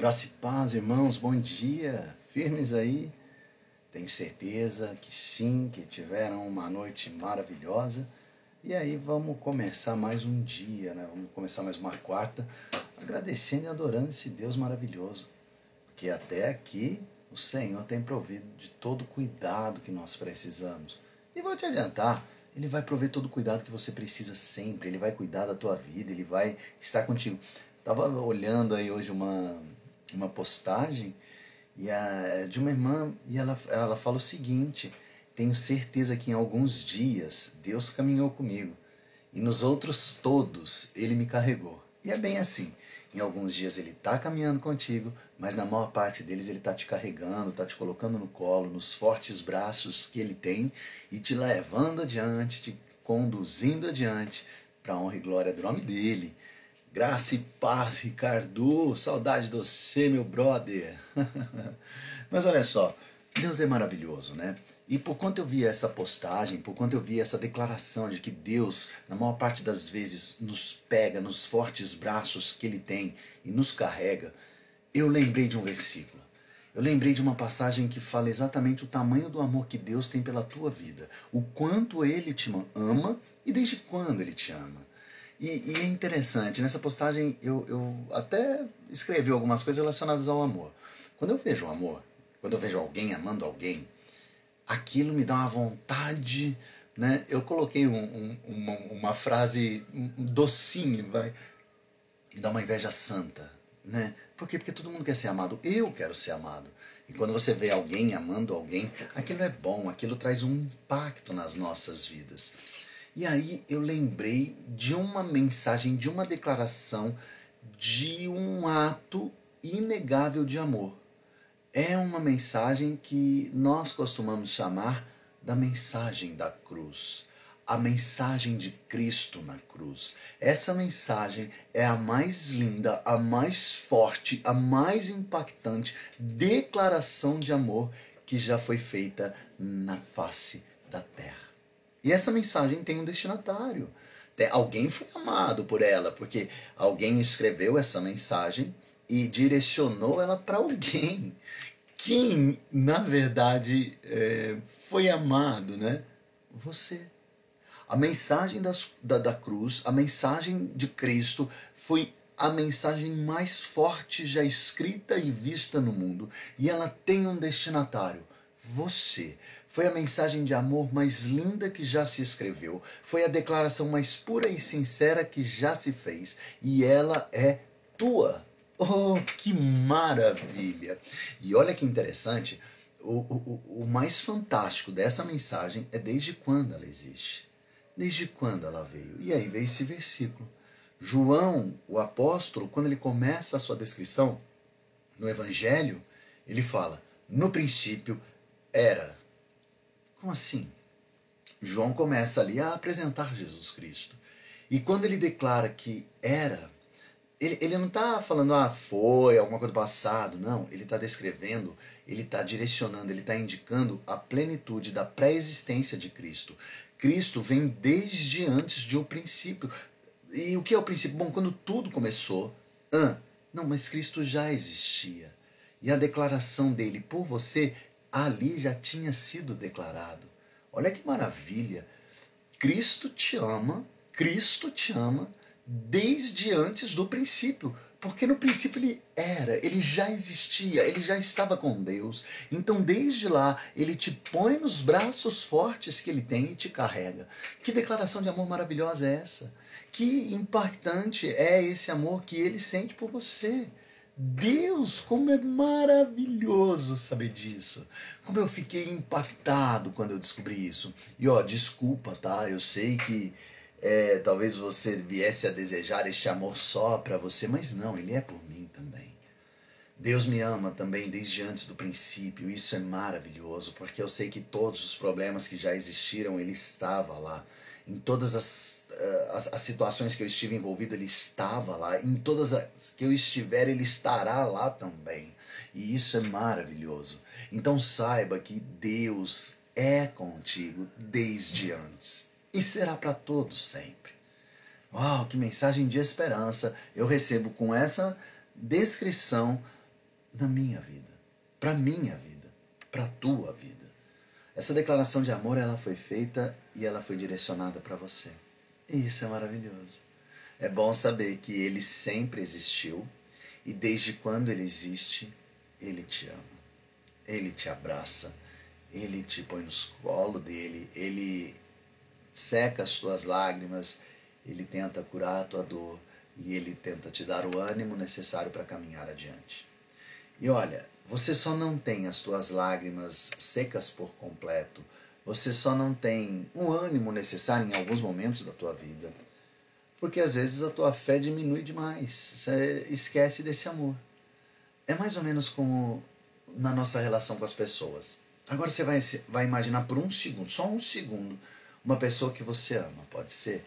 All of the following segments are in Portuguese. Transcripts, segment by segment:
Graça e paz, irmãos, bom dia. Firmes aí? Tenho certeza que sim, que tiveram uma noite maravilhosa. E aí vamos começar mais um dia, né? Vamos começar mais uma quarta, agradecendo e adorando esse Deus maravilhoso. Porque até aqui o Senhor tem provido de todo o cuidado que nós precisamos. E vou te adiantar, ele vai prover todo o cuidado que você precisa sempre, ele vai cuidar da tua vida, ele vai estar contigo. Tava olhando aí hoje uma uma postagem e a, de uma irmã e ela, ela fala o seguinte: Tenho certeza que em alguns dias Deus caminhou comigo e nos outros todos Ele me carregou. E é bem assim. Em alguns dias ele está caminhando contigo, mas na maior parte deles ele está te carregando, está te colocando no colo, nos fortes braços que ele tem e te levando adiante, te conduzindo adiante para a honra e glória do nome dele. Graça e paz, Ricardo. Saudade de você, meu brother. Mas olha só, Deus é maravilhoso, né? E por quanto eu vi essa postagem, por quanto eu vi essa declaração de que Deus, na maior parte das vezes, nos pega nos fortes braços que Ele tem e nos carrega, eu lembrei de um versículo. Eu lembrei de uma passagem que fala exatamente o tamanho do amor que Deus tem pela tua vida, o quanto Ele te ama e desde quando Ele te ama. E, e, é interessante, nessa postagem eu, eu até escrevi algumas coisas relacionadas ao amor. Quando eu vejo o amor, quando eu vejo alguém amando alguém, aquilo me dá uma vontade. Né? Eu coloquei um, um, uma, uma, frase docinho, vai. Me dá uma inveja santa. Né? Por quê? Porque todo mundo quer ser amado. Eu quero ser amado. E quando você vê alguém amando alguém, aquilo é bom, aquilo traz um impacto nas nossas vidas. E aí eu lembrei de uma mensagem, de uma declaração, de um ato inegável de amor. É uma mensagem que nós costumamos chamar da mensagem da cruz. A mensagem de Cristo na cruz. Essa mensagem é a mais linda, a mais forte, a mais impactante declaração de amor que já foi feita na face da terra. E essa mensagem tem um destinatário. Alguém foi amado por ela, porque alguém escreveu essa mensagem e direcionou ela para alguém. Quem, na verdade, é, foi amado, né? Você. A mensagem das, da, da cruz, a mensagem de Cristo, foi a mensagem mais forte já escrita e vista no mundo. E ela tem um destinatário: você. Foi a mensagem de amor mais linda que já se escreveu. Foi a declaração mais pura e sincera que já se fez. E ela é tua. Oh, que maravilha! E olha que interessante, o, o, o mais fantástico dessa mensagem é desde quando ela existe. Desde quando ela veio. E aí veio esse versículo. João, o apóstolo, quando ele começa a sua descrição no Evangelho, ele fala: no princípio era como assim? João começa ali a apresentar Jesus Cristo. E quando ele declara que era, ele, ele não está falando, ah, foi, alguma coisa do passado. Não, ele está descrevendo, ele está direcionando, ele está indicando a plenitude da pré-existência de Cristo. Cristo vem desde antes de um princípio. E o que é o princípio? Bom, quando tudo começou, ah, não, mas Cristo já existia. E a declaração dele por você ali já tinha sido declarado. Olha que maravilha! Cristo te ama, Cristo te ama desde antes do princípio. Porque no princípio ele era, ele já existia, ele já estava com Deus. Então, desde lá, ele te põe nos braços fortes que ele tem e te carrega. Que declaração de amor maravilhosa é essa? Que impactante é esse amor que ele sente por você. Deus, como é maravilhoso saber disso. Como eu fiquei impactado quando eu descobri isso. E ó, desculpa, tá? Eu sei que é, talvez você viesse a desejar este amor só para você, mas não, ele é por mim também. Deus me ama também desde antes do princípio. Isso é maravilhoso, porque eu sei que todos os problemas que já existiram, ele estava lá em todas as, uh, as, as, situações que eu estive envolvido, Ele estava lá. Em todas as que eu estiver, Ele estará lá também. E isso é maravilhoso. Então saiba que Deus é contigo desde antes e será para todos sempre. Uau, que mensagem de esperança eu recebo com essa descrição na minha vida, para minha vida, para tua vida. Essa declaração de amor ela foi feita e ela foi direcionada para você. E isso é maravilhoso. É bom saber que ele sempre existiu e desde quando ele existe, ele te ama. Ele te abraça, ele te põe no colo dele, ele seca as tuas lágrimas, ele tenta curar a tua dor e ele tenta te dar o ânimo necessário para caminhar adiante. E olha, você só não tem as tuas lágrimas secas por completo, você só não tem o ânimo necessário em alguns momentos da tua vida porque às vezes a tua fé diminui demais, você esquece desse amor. É mais ou menos como na nossa relação com as pessoas. Agora você vai, vai imaginar por um segundo, só um segundo, uma pessoa que você ama, pode ser.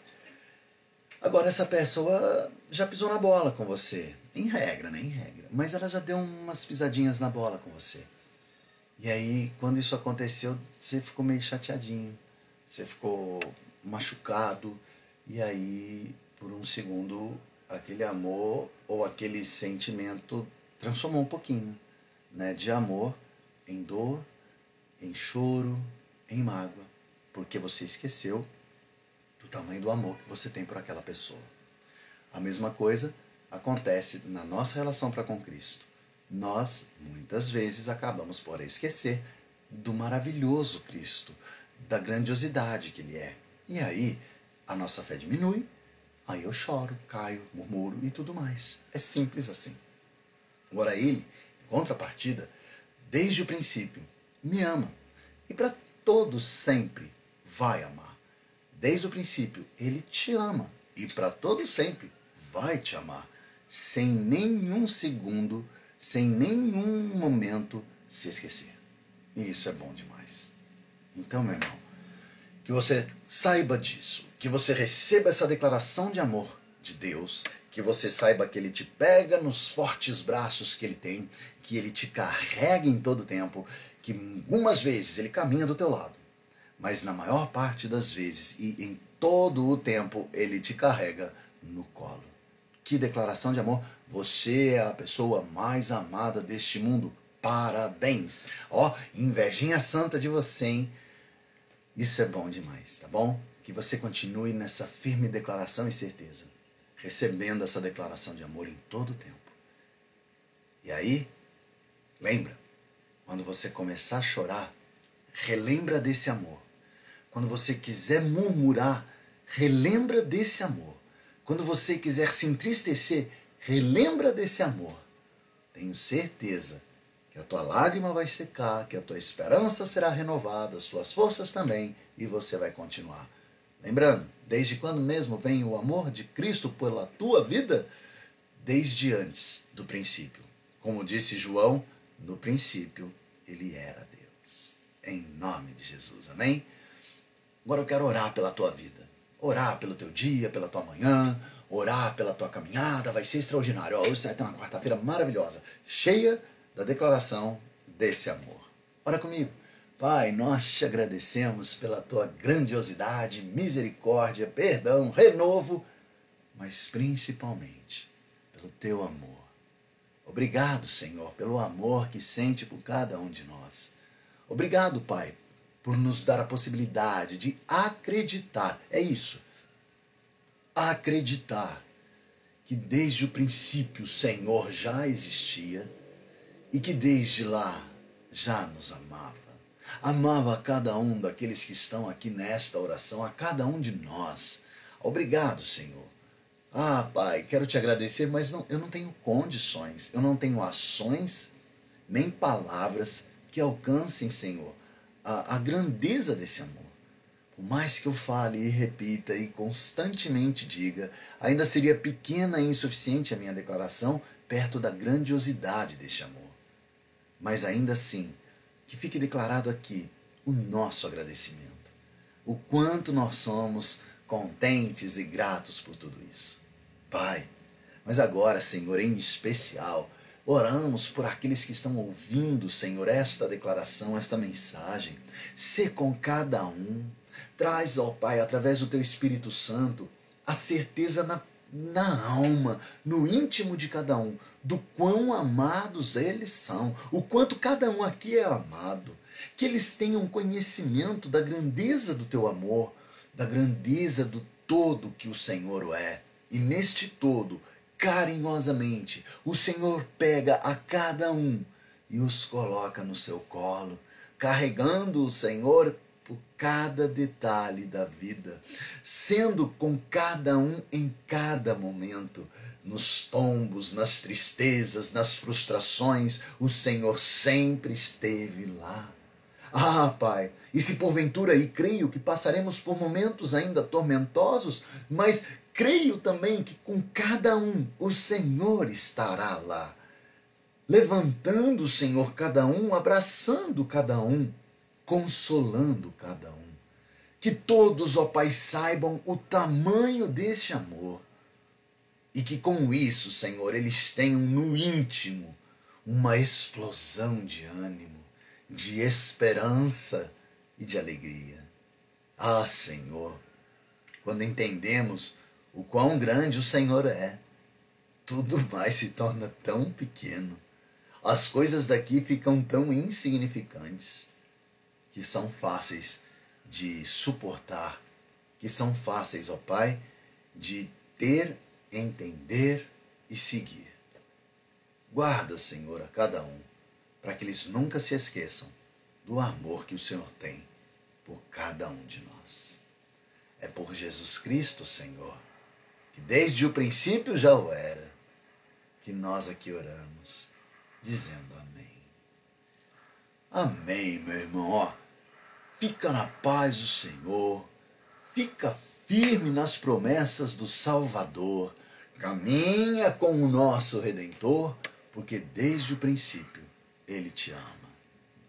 Agora essa pessoa já pisou na bola com você, em regra, né? Em regra. Mas ela já deu umas pisadinhas na bola com você. E aí, quando isso aconteceu, você ficou meio chateadinho, você ficou machucado, e aí por um segundo, aquele amor ou aquele sentimento transformou um pouquinho, né, de amor em dor, em choro, em mágoa, porque você esqueceu do tamanho do amor que você tem por aquela pessoa. A mesma coisa acontece na nossa relação para com Cristo. Nós, muitas vezes, acabamos por esquecer do maravilhoso Cristo, da grandiosidade que Ele é. E aí, a nossa fé diminui Aí eu choro, caio, murmuro e tudo mais. É simples assim. Agora ele, em contrapartida, desde o princípio, me ama. E para todos sempre vai amar. Desde o princípio, ele te ama. E para todos sempre vai te amar. Sem nenhum segundo, sem nenhum momento se esquecer. E isso é bom demais. Então, meu irmão, que você saiba disso que você receba essa declaração de amor de Deus, que você saiba que Ele te pega nos fortes braços que Ele tem, que Ele te carrega em todo o tempo, que algumas vezes Ele caminha do teu lado, mas na maior parte das vezes e em todo o tempo Ele te carrega no colo. Que declaração de amor! Você é a pessoa mais amada deste mundo. Parabéns! Ó, oh, invejinha santa de você, hein? Isso é bom demais, tá bom? que você continue nessa firme declaração e certeza, recebendo essa declaração de amor em todo o tempo. E aí, lembra, quando você começar a chorar, relembra desse amor. Quando você quiser murmurar, relembra desse amor. Quando você quiser se entristecer, relembra desse amor. Tenho certeza que a tua lágrima vai secar, que a tua esperança será renovada, as tuas forças também, e você vai continuar Lembrando, desde quando mesmo vem o amor de Cristo pela tua vida? Desde antes do princípio. Como disse João, no princípio ele era Deus. Em nome de Jesus, amém? Agora eu quero orar pela tua vida. Orar pelo teu dia, pela tua manhã, orar pela tua caminhada, vai ser extraordinário. Hoje você vai ter uma quarta-feira maravilhosa, cheia da declaração desse amor. Ora comigo. Pai, nós te agradecemos pela tua grandiosidade, misericórdia, perdão, renovo, mas principalmente pelo teu amor. Obrigado, Senhor, pelo amor que sente por cada um de nós. Obrigado, Pai, por nos dar a possibilidade de acreditar. É isso. Acreditar que desde o princípio o Senhor já existia e que desde lá já nos amava amava a cada um daqueles que estão aqui nesta oração, a cada um de nós. Obrigado, Senhor. Ah, Pai, quero te agradecer, mas não, eu não tenho condições, eu não tenho ações, nem palavras que alcancem, Senhor, a, a grandeza desse amor. Por mais que eu fale e repita e constantemente diga, ainda seria pequena e insuficiente a minha declaração perto da grandiosidade deste amor. Mas ainda assim, que fique declarado aqui o nosso agradecimento. O quanto nós somos contentes e gratos por tudo isso. Pai, mas agora, Senhor, em especial, oramos por aqueles que estão ouvindo, Senhor, esta declaração, esta mensagem. Ser com cada um. Traz, ó Pai, através do Teu Espírito Santo, a certeza na na alma, no íntimo de cada um, do quão amados eles são, o quanto cada um aqui é amado. Que eles tenham conhecimento da grandeza do teu amor, da grandeza do todo que o Senhor é. E neste todo, carinhosamente, o Senhor pega a cada um e os coloca no seu colo, carregando o Senhor por cada detalhe da vida, sendo com cada um em cada momento, nos tombos, nas tristezas, nas frustrações, o Senhor sempre esteve lá. Ah, Pai, e se porventura, e creio que passaremos por momentos ainda tormentosos, mas creio também que com cada um o Senhor estará lá, levantando o Senhor cada um, abraçando cada um, consolando cada um. Que todos, ó Pai, saibam o tamanho deste amor e que com isso, Senhor, eles tenham no íntimo uma explosão de ânimo de esperança e de alegria. Ah, Senhor, quando entendemos o quão grande o Senhor é, tudo mais se torna tão pequeno. As coisas daqui ficam tão insignificantes que são fáceis de suportar, que são fáceis, ó Pai, de ter, entender e seguir. Guarda, Senhor, a cada um para que eles nunca se esqueçam do amor que o Senhor tem por cada um de nós. É por Jesus Cristo, Senhor, que desde o princípio já o era, que nós aqui oramos, dizendo amém. Amém, meu irmão. Fica na paz do Senhor, fica firme nas promessas do Salvador, caminha com o nosso Redentor, porque desde o princípio ele te ama.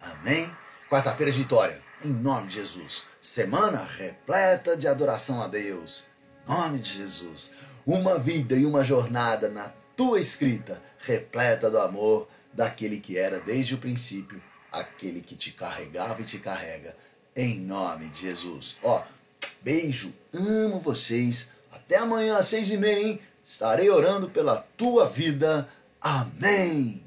Amém? Quarta-feira de vitória, em nome de Jesus. Semana repleta de adoração a Deus. Em nome de Jesus. Uma vida e uma jornada na tua escrita, repleta do amor daquele que era desde o princípio, aquele que te carregava e te carrega. Em nome de Jesus. Ó, beijo, amo vocês. Até amanhã às seis e meia, hein? Estarei orando pela tua vida. Amém.